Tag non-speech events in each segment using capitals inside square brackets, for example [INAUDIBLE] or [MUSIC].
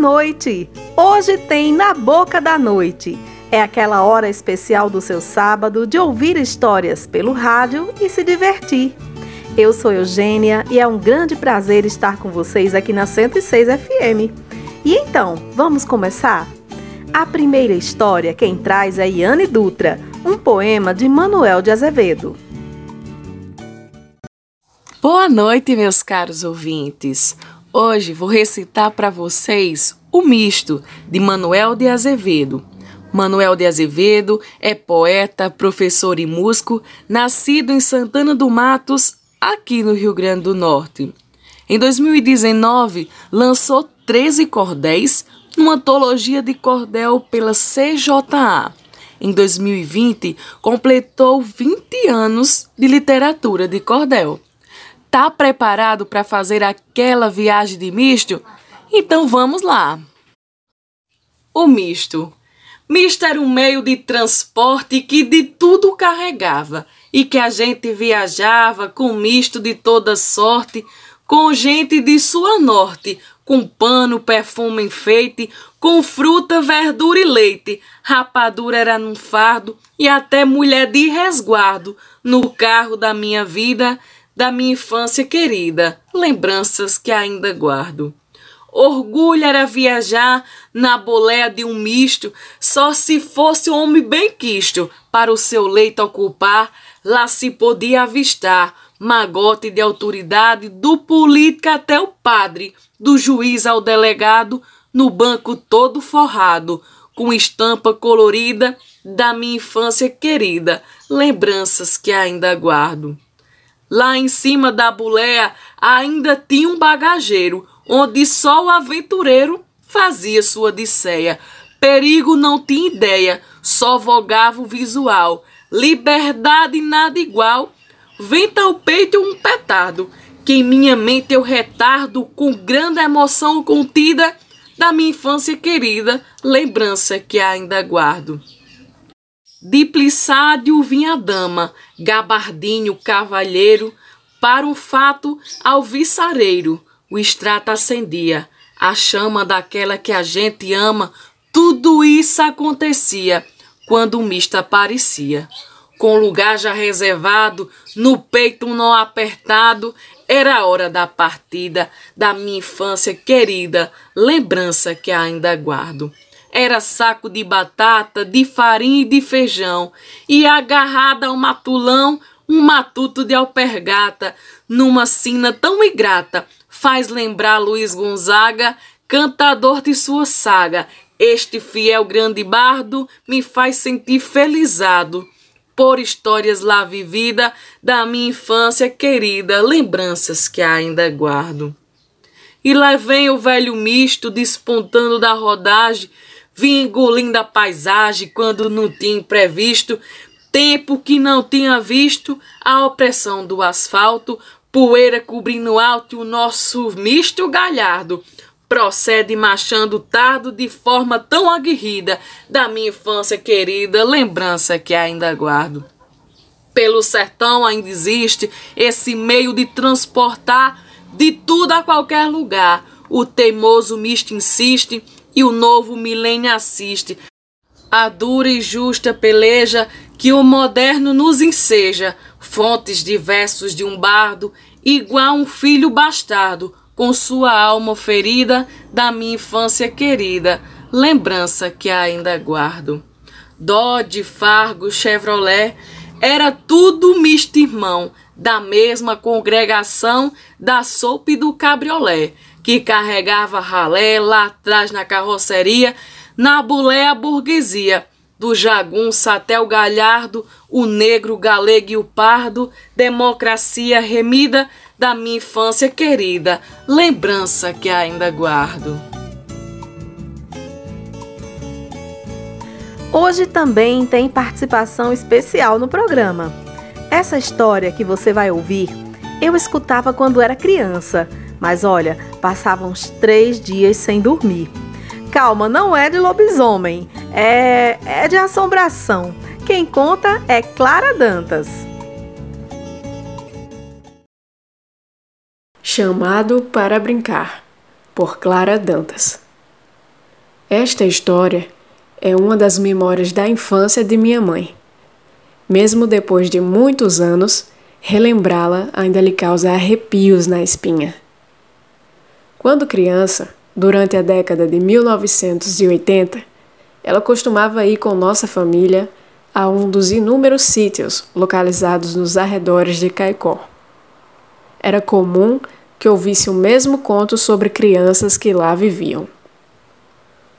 noite! Hoje tem Na Boca da Noite. É aquela hora especial do seu sábado de ouvir histórias pelo rádio e se divertir. Eu sou Eugênia e é um grande prazer estar com vocês aqui na 106 FM. E então, vamos começar? A primeira história quem traz é Iane Dutra, um poema de Manuel de Azevedo. Boa noite, meus caros ouvintes. Hoje vou recitar para vocês O Misto, de Manuel de Azevedo. Manuel de Azevedo é poeta, professor e músico, nascido em Santana do Matos, aqui no Rio Grande do Norte. Em 2019, lançou 13 cordéis numa antologia de cordel pela CJA. Em 2020, completou 20 anos de literatura de cordel. Tá preparado para fazer aquela viagem de misto? Então vamos lá. O misto. Misto era um meio de transporte que de tudo carregava e que a gente viajava com misto de toda sorte, com gente de sua norte, com pano, perfume, enfeite, com fruta, verdura e leite. Rapadura era num fardo e até mulher de resguardo no carro da minha vida da minha infância querida, lembranças que ainda guardo. Orgulho era viajar na boleia de um misto, só se fosse um homem bem quisto, para o seu leito ocupar, lá se podia avistar magote de autoridade, do político até o padre, do juiz ao delegado, no banco todo forrado, com estampa colorida da minha infância querida, lembranças que ainda guardo. Lá em cima da buléia ainda tinha um bagageiro, onde só o aventureiro fazia sua odisseia. Perigo não tinha ideia, só vogava o visual. Liberdade nada igual. Venta ao peito um petardo, que em minha mente eu retardo com grande emoção contida da minha infância querida, lembrança que ainda guardo. Dipliçádio vinha dama, gabardinho cavalheiro, para um fato alviçareiro, o extrato acendia, a chama daquela que a gente ama, tudo isso acontecia quando o misto aparecia. Com lugar já reservado, no peito um nó apertado, era a hora da partida da minha infância querida, lembrança que ainda guardo. Era saco de batata, de farinha e de feijão, e agarrada ao matulão, um matuto de alpergata, numa sina tão ingrata, faz lembrar Luiz Gonzaga, cantador de sua saga. Este fiel grande bardo me faz sentir felizado por histórias lá vivida da minha infância querida, lembranças que ainda guardo. E lá vem o velho misto despontando da rodagem, Vim engolindo a paisagem quando não tinha previsto, tempo que não tinha visto a opressão do asfalto, poeira cobrindo alto o nosso misto galhardo. Procede marchando tardo de forma tão aguerrida da minha infância querida, lembrança que ainda guardo. Pelo sertão ainda existe esse meio de transportar de tudo a qualquer lugar. O teimoso misto insiste e o novo milênio assiste. A dura e justa peleja que o moderno nos enseja, fontes diversos de um bardo, igual um filho bastardo, com sua alma ferida da minha infância querida, lembrança que ainda guardo. Dodge, Fargo, Chevrolet, era tudo misto irmão, da mesma congregação da sopa e do cabriolé que carregava ralé lá atrás na carroceria, na bulé a burguesia, do jagunço até o galhardo, o negro, o galego e o pardo, democracia remida da minha infância querida, lembrança que ainda guardo. Hoje também tem participação especial no programa. Essa história que você vai ouvir, eu escutava quando era criança mas olha, passava uns três dias sem dormir. Calma, não é de lobisomem, é, é de assombração. Quem conta é Clara Dantas. Chamado para Brincar, por Clara Dantas. Esta história é uma das memórias da infância de minha mãe. Mesmo depois de muitos anos, relembrá-la ainda lhe causa arrepios na espinha. Quando criança, durante a década de 1980, ela costumava ir com nossa família a um dos inúmeros sítios localizados nos arredores de Caicó. Era comum que ouvisse o mesmo conto sobre crianças que lá viviam.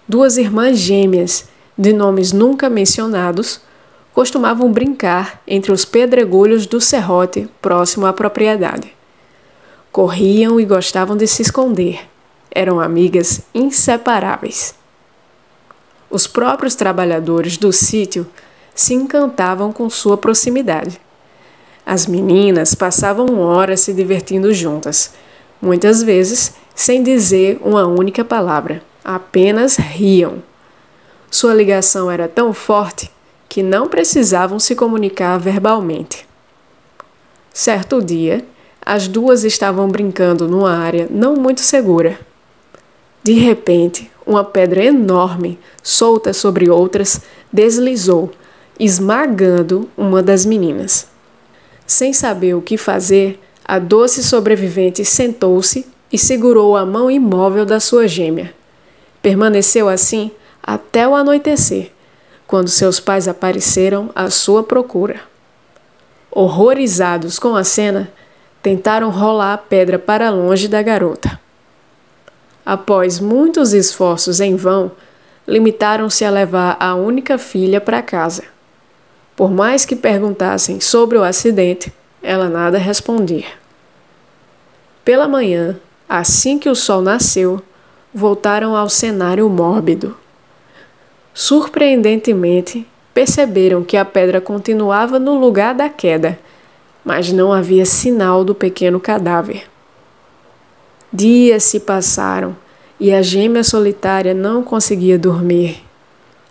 Duas irmãs gêmeas, de nomes nunca mencionados, costumavam brincar entre os pedregulhos do serrote próximo à propriedade. Corriam e gostavam de se esconder. Eram amigas inseparáveis. Os próprios trabalhadores do sítio se encantavam com sua proximidade. As meninas passavam horas se divertindo juntas, muitas vezes sem dizer uma única palavra, apenas riam. Sua ligação era tão forte que não precisavam se comunicar verbalmente. Certo dia, as duas estavam brincando numa área não muito segura. De repente, uma pedra enorme, solta sobre outras, deslizou, esmagando uma das meninas. Sem saber o que fazer, a doce sobrevivente sentou-se e segurou a mão imóvel da sua gêmea. Permaneceu assim até o anoitecer, quando seus pais apareceram à sua procura. Horrorizados com a cena, tentaram rolar a pedra para longe da garota. Após muitos esforços em vão, limitaram-se a levar a única filha para casa. Por mais que perguntassem sobre o acidente, ela nada respondia. Pela manhã, assim que o sol nasceu, voltaram ao cenário mórbido. Surpreendentemente, perceberam que a pedra continuava no lugar da queda, mas não havia sinal do pequeno cadáver. Dias se passaram e a gêmea solitária não conseguia dormir.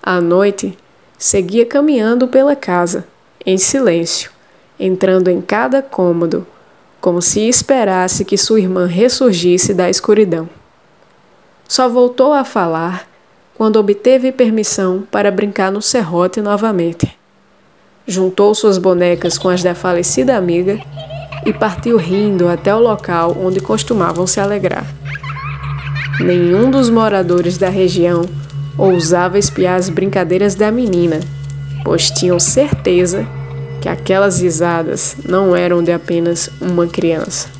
À noite, seguia caminhando pela casa, em silêncio, entrando em cada cômodo, como se esperasse que sua irmã ressurgisse da escuridão. Só voltou a falar quando obteve permissão para brincar no serrote novamente. Juntou suas bonecas com as da falecida amiga e partiu rindo até o local onde costumavam se alegrar. Nenhum dos moradores da região ousava espiar as brincadeiras da menina, pois tinham certeza que aquelas risadas não eram de apenas uma criança.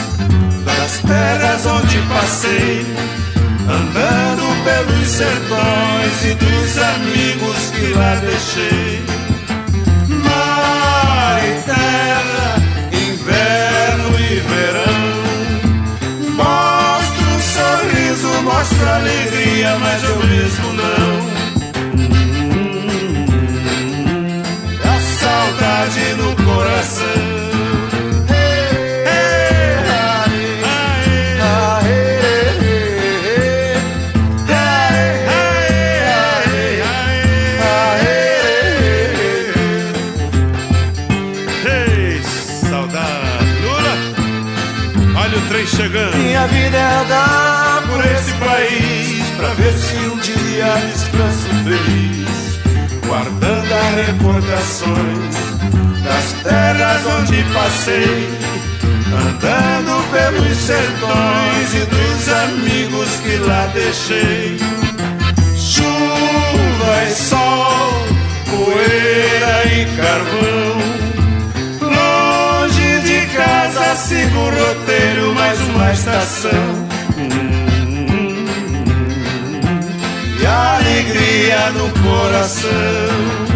das terras onde passei, andando pelos sertões e dos amigos que lá deixei. Mar e terra, inverno e verão, mostra um sorriso, mostra alegria, mas eu mesmo não. A saudade no coração. Dia descanso feliz, guardando as recordações das terras onde passei, andando pelos sertões e dos amigos que lá deixei. Chuva e sol, poeira e carvão. Longe de casa sigo o roteiro, mais uma estação. Alegria no coração.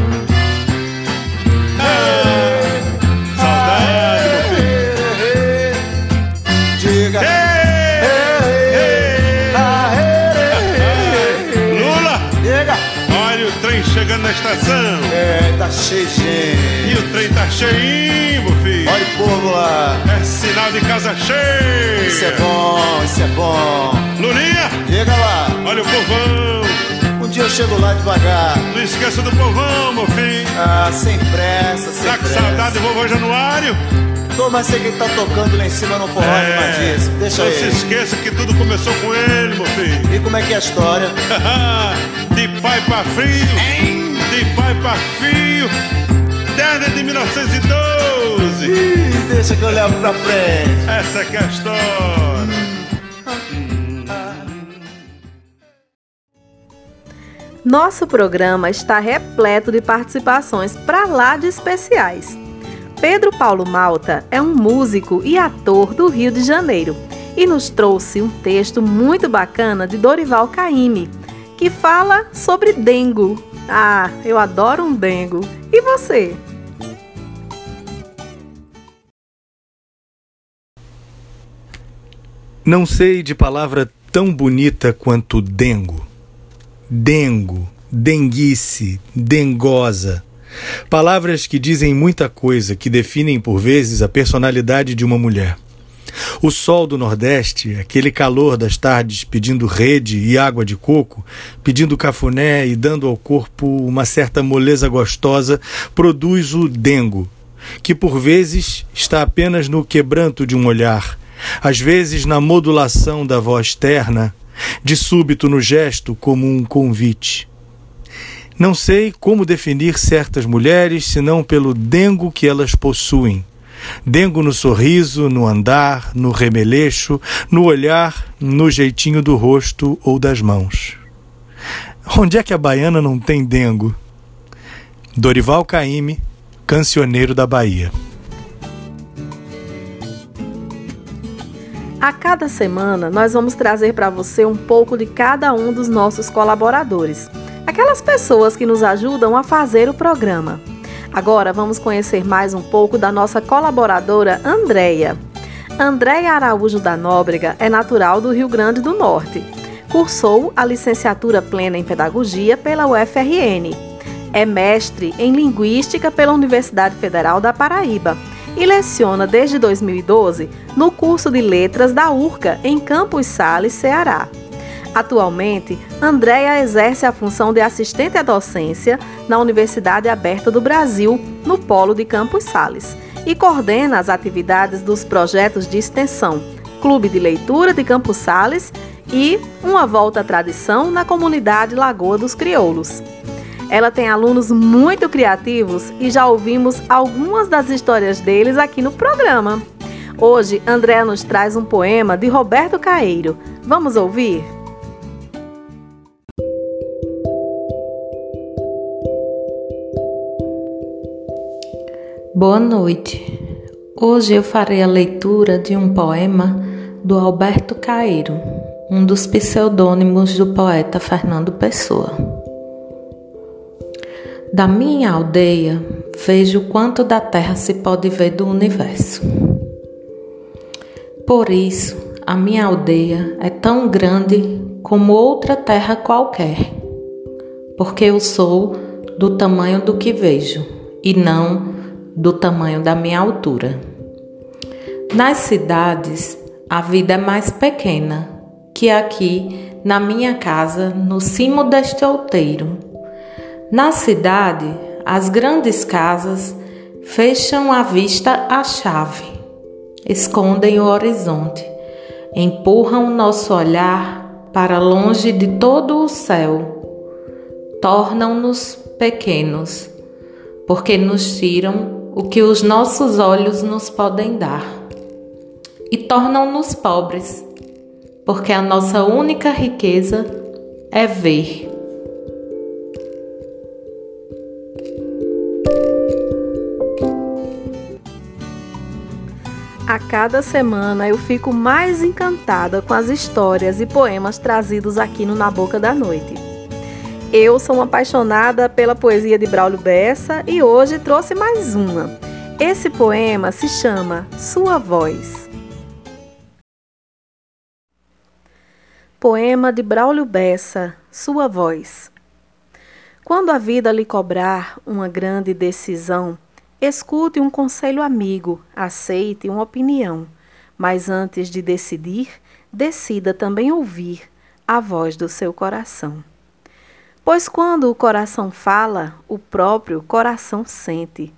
chegando na estação. É, tá cheio de gente. E o trem tá cheinho, meu filho. Olha o povo lá. É sinal de casa cheia. Isso é bom, isso é bom. Lulinha. Chega lá. Olha o povão. Eu chego lá devagar. Não esqueça do povão, meu filho. Ah, sem pressa, sem tá pressa. Tá com saudade do vovô Januário? Tô, mas sei que ele tá tocando lá em cima no forró é, disso. Deixa não ele. Não se esqueça que tudo começou com ele, meu filho. E como é que é a história? [LAUGHS] de pai pra filho. Hein? De pai pra filho. Desde de 1912. Ih, deixa que eu levo pra frente. Essa é a história. Nosso programa está repleto de participações para lá de especiais. Pedro Paulo Malta é um músico e ator do Rio de Janeiro e nos trouxe um texto muito bacana de Dorival Caymmi, que fala sobre dengo. Ah, eu adoro um dengo. E você? Não sei de palavra tão bonita quanto dengo. Dengo, denguice, dengosa. Palavras que dizem muita coisa, que definem por vezes a personalidade de uma mulher. O sol do Nordeste, aquele calor das tardes pedindo rede e água de coco, pedindo cafuné e dando ao corpo uma certa moleza gostosa, produz o dengo, que por vezes está apenas no quebranto de um olhar, às vezes na modulação da voz terna, de súbito no gesto como um convite. Não sei como definir certas mulheres senão pelo dengo que elas possuem. Dengo no sorriso, no andar, no remeleixo, no olhar, no jeitinho do rosto ou das mãos. Onde é que a baiana não tem dengo? Dorival Caymmi, cancioneiro da Bahia. A cada semana, nós vamos trazer para você um pouco de cada um dos nossos colaboradores aquelas pessoas que nos ajudam a fazer o programa. Agora vamos conhecer mais um pouco da nossa colaboradora Andréia. Andréia Araújo da Nóbrega é natural do Rio Grande do Norte. Cursou a licenciatura plena em Pedagogia pela UFRN. É mestre em Linguística pela Universidade Federal da Paraíba e leciona desde 2012 no curso de Letras da URCA em Campos Sales, Ceará. Atualmente, Andréia exerce a função de assistente à docência na Universidade Aberta do Brasil, no Polo de Campos Sales, e coordena as atividades dos projetos de extensão Clube de Leitura de Campos Sales e Uma Volta à Tradição na comunidade Lagoa dos Crioulos. Ela tem alunos muito criativos e já ouvimos algumas das histórias deles aqui no programa. Hoje, Andréa nos traz um poema de Roberto Caeiro. Vamos ouvir? Boa noite. Hoje eu farei a leitura de um poema do Alberto Caeiro, um dos pseudônimos do poeta Fernando Pessoa. Da minha aldeia vejo quanto da terra se pode ver do universo. Por isso, a minha aldeia é tão grande como outra terra qualquer, porque eu sou do tamanho do que vejo e não do tamanho da minha altura. Nas cidades, a vida é mais pequena que aqui na minha casa, no cimo deste outeiro. Na cidade, as grandes casas fecham a vista à chave, escondem o horizonte, empurram o nosso olhar para longe de todo o céu. Tornam-nos pequenos, porque nos tiram o que os nossos olhos nos podem dar. E tornam-nos pobres, porque a nossa única riqueza é ver. A cada semana eu fico mais encantada com as histórias e poemas trazidos aqui no Na Boca da Noite. Eu sou uma apaixonada pela poesia de Braulio Bessa e hoje trouxe mais uma. Esse poema se chama Sua Voz. Poema de Braulio Bessa, Sua Voz. Quando a vida lhe cobrar uma grande decisão, Escute um conselho amigo, aceite uma opinião, mas antes de decidir, decida também ouvir a voz do seu coração. Pois quando o coração fala, o próprio coração sente.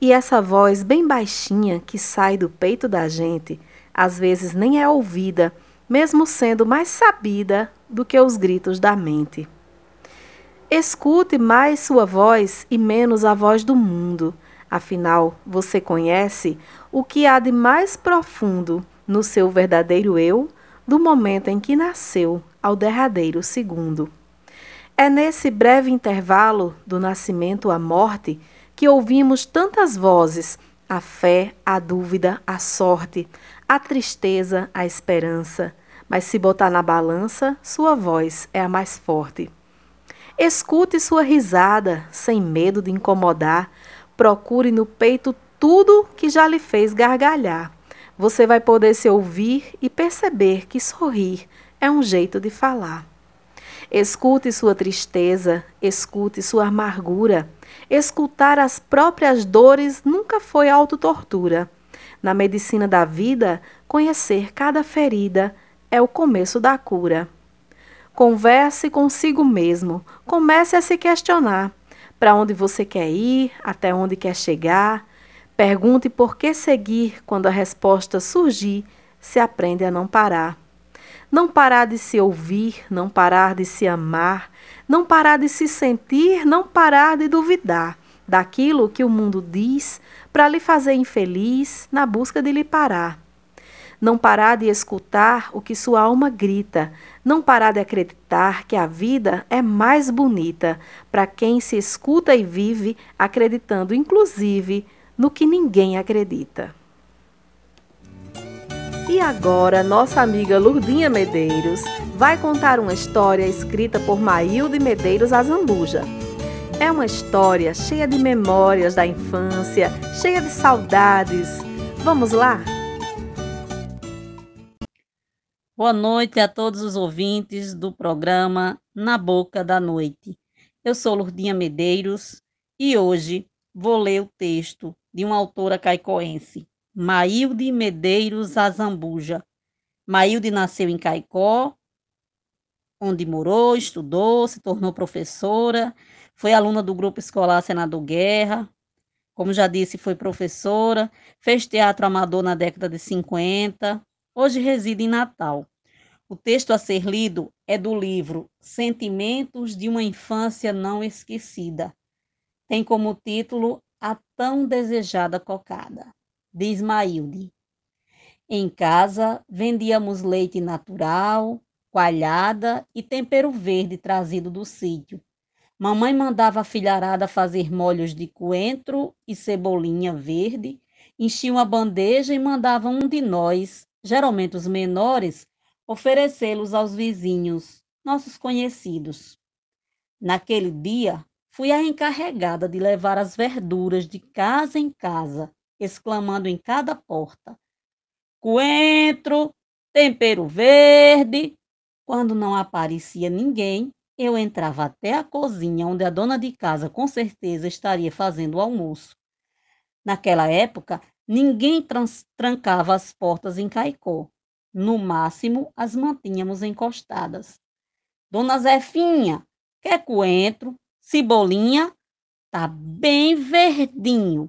E essa voz bem baixinha que sai do peito da gente, às vezes nem é ouvida, mesmo sendo mais sabida do que os gritos da mente. Escute mais sua voz e menos a voz do mundo Afinal, você conhece o que há de mais profundo no seu verdadeiro eu, do momento em que nasceu ao derradeiro segundo. É nesse breve intervalo do nascimento à morte que ouvimos tantas vozes: a fé, a dúvida, a sorte, a tristeza, a esperança. Mas se botar na balança, sua voz é a mais forte. Escute sua risada, sem medo de incomodar, Procure no peito tudo que já lhe fez gargalhar. Você vai poder se ouvir e perceber que sorrir é um jeito de falar. Escute sua tristeza, escute sua amargura. Escutar as próprias dores nunca foi autotortura. Na medicina da vida, conhecer cada ferida é o começo da cura. Converse consigo mesmo, comece a se questionar para onde você quer ir, até onde quer chegar. Pergunte por que seguir quando a resposta surgir, se aprende a não parar. Não parar de se ouvir, não parar de se amar, não parar de se sentir, não parar de duvidar daquilo que o mundo diz para lhe fazer infeliz na busca de lhe parar não parar de escutar o que sua alma grita, não parar de acreditar que a vida é mais bonita para quem se escuta e vive acreditando, inclusive, no que ninguém acredita. E agora, nossa amiga Lurdinha Medeiros vai contar uma história escrita por Maílde Medeiros Azambuja. É uma história cheia de memórias da infância, cheia de saudades. Vamos lá? Boa noite a todos os ouvintes do programa Na Boca da Noite. Eu sou Lurdinha Medeiros e hoje vou ler o texto de uma autora caicoense, Maílde Medeiros Azambuja. Maílde nasceu em Caicó, onde morou, estudou, se tornou professora, foi aluna do grupo escolar Senador Guerra, como já disse, foi professora, fez teatro amador na década de 50, hoje reside em Natal. O texto a ser lido é do livro Sentimentos de uma Infância Não Esquecida. Tem como título A Tão Desejada Cocada, de Ismailde. Em casa, vendíamos leite natural, coalhada e tempero verde trazido do sítio. Mamãe mandava a filharada fazer molhos de coentro e cebolinha verde, enchia uma bandeja e mandava um de nós, geralmente os menores, oferecê-los aos vizinhos, nossos conhecidos. Naquele dia, fui a encarregada de levar as verduras de casa em casa, exclamando em cada porta: coentro, tempero verde. Quando não aparecia ninguém, eu entrava até a cozinha, onde a dona de casa com certeza estaria fazendo o almoço. Naquela época, ninguém trancava as portas em Caicó. No máximo, as mantínhamos encostadas. Dona Zefinha, quer coentro? Cebolinha? Tá bem verdinho.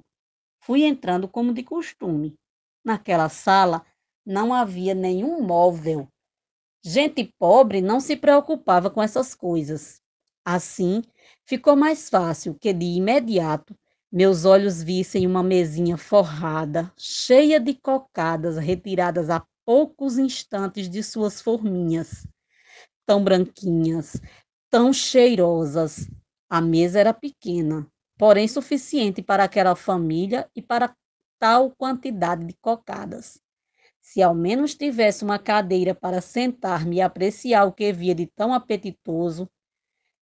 Fui entrando como de costume. Naquela sala não havia nenhum móvel. Gente pobre não se preocupava com essas coisas. Assim, ficou mais fácil que de imediato meus olhos vissem uma mesinha forrada, cheia de cocadas retiradas a poucos instantes de suas forminhas, tão branquinhas, tão cheirosas. A mesa era pequena, porém suficiente para aquela família e para tal quantidade de cocadas. Se ao menos tivesse uma cadeira para sentar-me e apreciar o que via de tão apetitoso,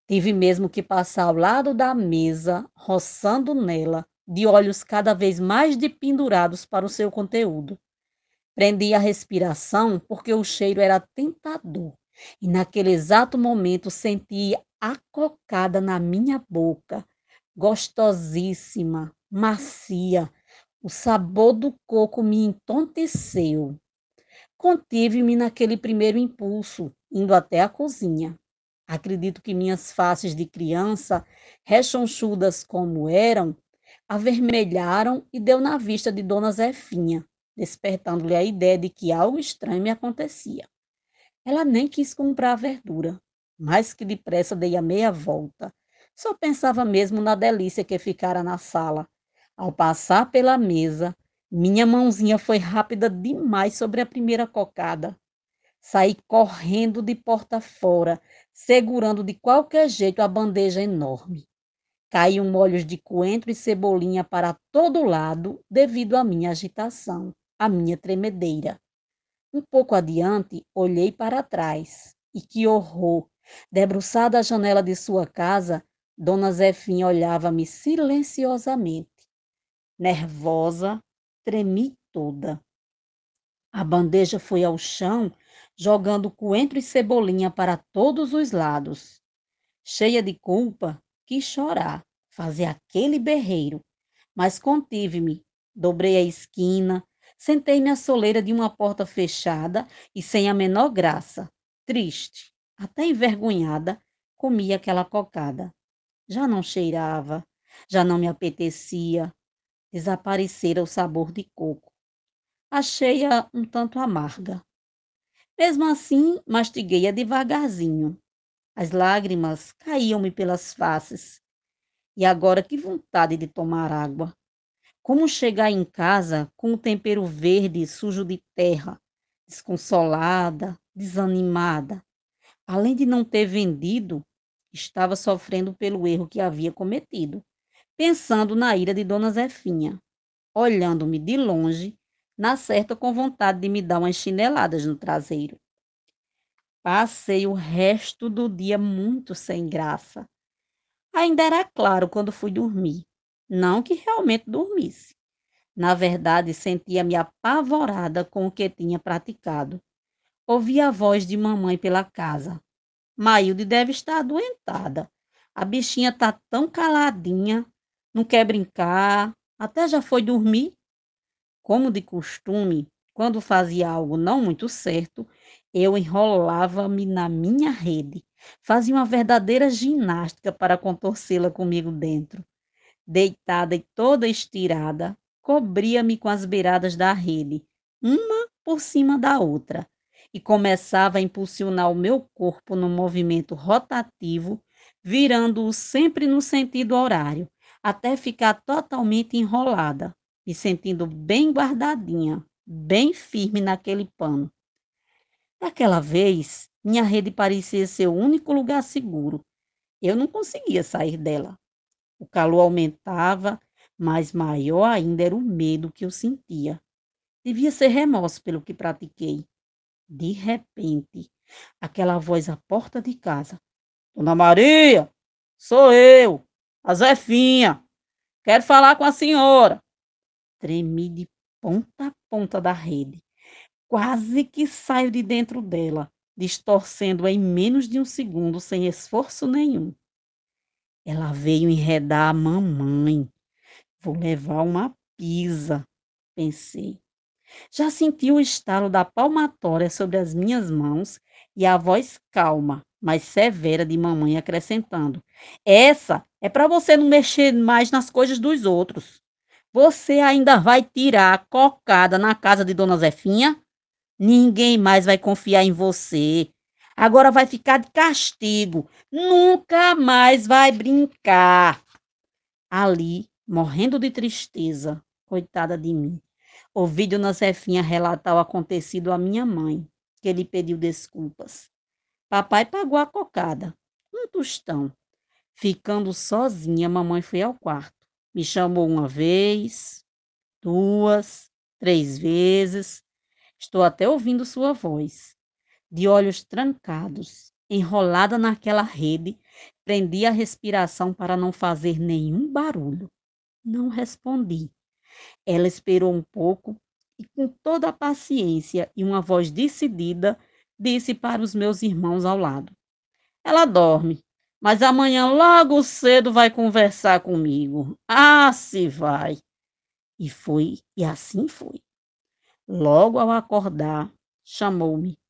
tive mesmo que passar ao lado da mesa, roçando nela, de olhos cada vez mais dependurados para o seu conteúdo. Prendi a respiração porque o cheiro era tentador, e naquele exato momento senti a cocada na minha boca, gostosíssima, macia, o sabor do coco me entonteceu. Contive-me naquele primeiro impulso, indo até a cozinha. Acredito que minhas faces de criança, rechonchudas como eram, avermelharam e deu na vista de Dona Zefinha, despertando-lhe a ideia de que algo estranho me acontecia. Ela nem quis comprar a verdura, mas que depressa dei a meia volta. Só pensava mesmo na delícia que ficara na sala, ao passar pela mesa, minha mãozinha foi rápida demais sobre a primeira cocada. Saí correndo de porta fora, segurando de qualquer jeito a bandeja enorme. Caíam molhos de coentro e cebolinha para todo lado devido à minha agitação, à minha tremedeira. Um pouco adiante, olhei para trás. E que horror! Debruçada à janela de sua casa, Dona Zefinha olhava-me silenciosamente. Nervosa, tremi toda. A bandeja foi ao chão, jogando coentro e cebolinha para todos os lados. Cheia de culpa, quis chorar, fazer aquele berreiro, mas contive-me, dobrei a esquina, sentei-me à soleira de uma porta fechada e sem a menor graça, triste, até envergonhada, comi aquela cocada. Já não cheirava, já não me apetecia, desaparecera o sabor de coco. Achei-a um tanto amarga. Mesmo assim, mastiguei-a devagarzinho. As lágrimas caíam-me pelas faces. E agora que vontade de tomar água. Como chegar em casa com o tempero verde sujo de terra, desconsolada, desanimada. Além de não ter vendido, estava sofrendo pelo erro que havia cometido pensando na ira de Dona Zefinha, olhando-me de longe, na certa com vontade de me dar umas chineladas no traseiro. Passei o resto do dia muito sem graça. Ainda era claro quando fui dormir. Não que realmente dormisse. Na verdade, sentia-me apavorada com o que tinha praticado. Ouvi a voz de mamãe pela casa. Mailde deve estar adoentada. A bichinha está tão caladinha não quer brincar, até já foi dormir. Como de costume, quando fazia algo não muito certo, eu enrolava-me na minha rede, fazia uma verdadeira ginástica para contorcê-la comigo dentro. Deitada e toda estirada, cobria-me com as beiradas da rede, uma por cima da outra, e começava a impulsionar o meu corpo no movimento rotativo, virando-o sempre no sentido horário, até ficar totalmente enrolada, me sentindo bem guardadinha, bem firme naquele pano. Daquela vez, minha rede parecia ser o único lugar seguro. Eu não conseguia sair dela. O calor aumentava, mas maior ainda era o medo que eu sentia. Devia ser remorso pelo que pratiquei. De repente, aquela voz à porta de casa. Dona Maria, sou eu. A Zefinha, quero falar com a senhora. Tremi de ponta a ponta da rede. Quase que saio de dentro dela, distorcendo-a em menos de um segundo, sem esforço nenhum. Ela veio enredar a mamãe. Vou levar uma pisa, pensei. Já senti o estalo da palmatória sobre as minhas mãos e a voz calma, mas severa de mamãe acrescentando: Essa é para você não mexer mais nas coisas dos outros. Você ainda vai tirar a cocada na casa de Dona Zefinha? Ninguém mais vai confiar em você. Agora vai ficar de castigo. Nunca mais vai brincar. Ali, morrendo de tristeza, coitada de mim, ouvi Dona Zefinha relatar o acontecido à minha mãe, que lhe pediu desculpas. Papai pagou a cocada, um tostão. Ficando sozinha, mamãe foi ao quarto. Me chamou uma vez, duas, três vezes. Estou até ouvindo sua voz. De olhos trancados, enrolada naquela rede, prendi a respiração para não fazer nenhum barulho. Não respondi. Ela esperou um pouco e, com toda a paciência e uma voz decidida, disse para os meus irmãos ao lado: Ela dorme, mas amanhã logo cedo vai conversar comigo. Ah, se vai! E foi, e assim foi. Logo ao acordar, chamou-me.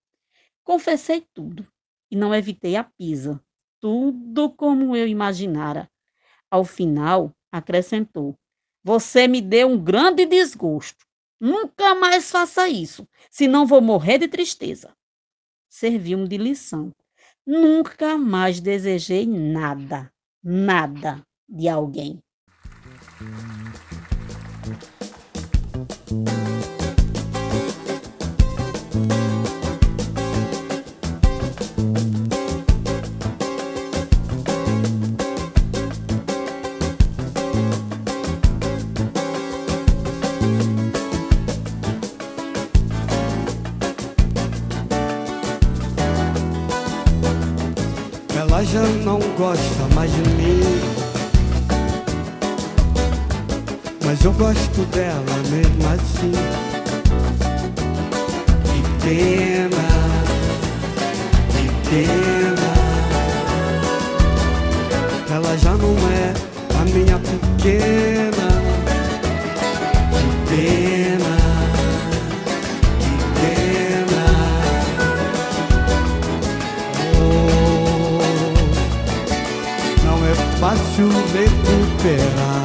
Confessei tudo e não evitei a pisa. Tudo como eu imaginara. Ao final, acrescentou: Você me deu um grande desgosto. Nunca mais faça isso, senão vou morrer de tristeza. Serviu-me de lição. Nunca mais desejei nada, nada de alguém. Mas eu gosto dela mesmo assim. Que pena, que pena. Ela já não é a minha pequena. Que pena, que pena. Oh, não é fácil recuperar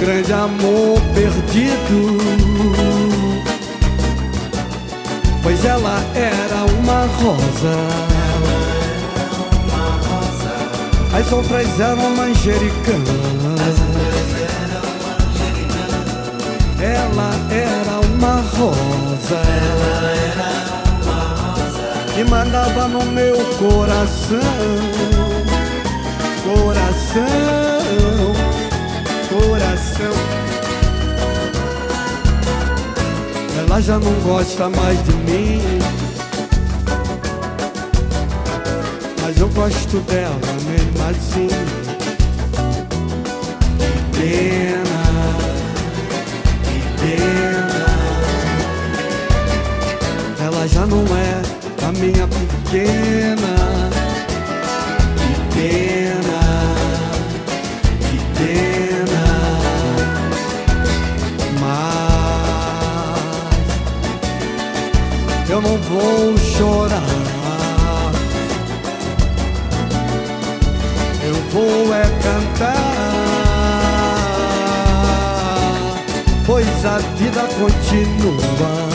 grande amor perdido. Pois ela era uma rosa. As outras eram manjericanas. Ela era uma rosa. E mandava no meu coração. Coração, coração. Ela já não gosta mais de mim. Mas eu gosto dela mesmo assim. Que pena, que pena. Ela já não é a minha pequena. Vida continua.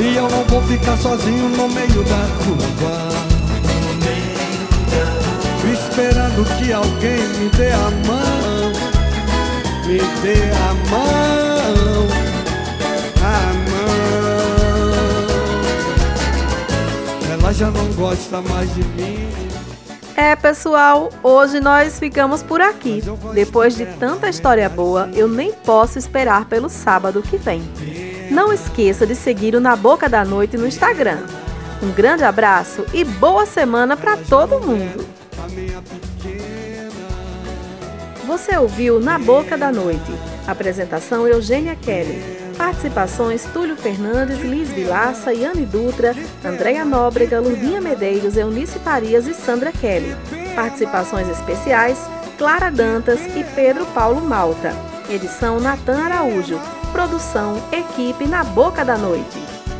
E eu não vou ficar sozinho no meio da rua. Esperando que alguém me dê a mão, me dê a mão, a mão. Ela já não gosta mais de mim. É, pessoal, hoje nós ficamos por aqui. Depois de tanta história boa, eu nem posso esperar pelo sábado que vem. Não esqueça de seguir o Na Boca da Noite no Instagram. Um grande abraço e boa semana para todo mundo. Você ouviu Na Boca da Noite. Apresentação Eugênia Kelly. Participações Túlio Fernandes, Liz Vilaça, Yane Dutra, Andréia Nóbrega, Lurdinha Medeiros, Eunice Farias e Sandra Kelly. Participações especiais Clara Dantas e Pedro Paulo Malta. Edição Natan Araújo. Produção Equipe Na Boca da Noite.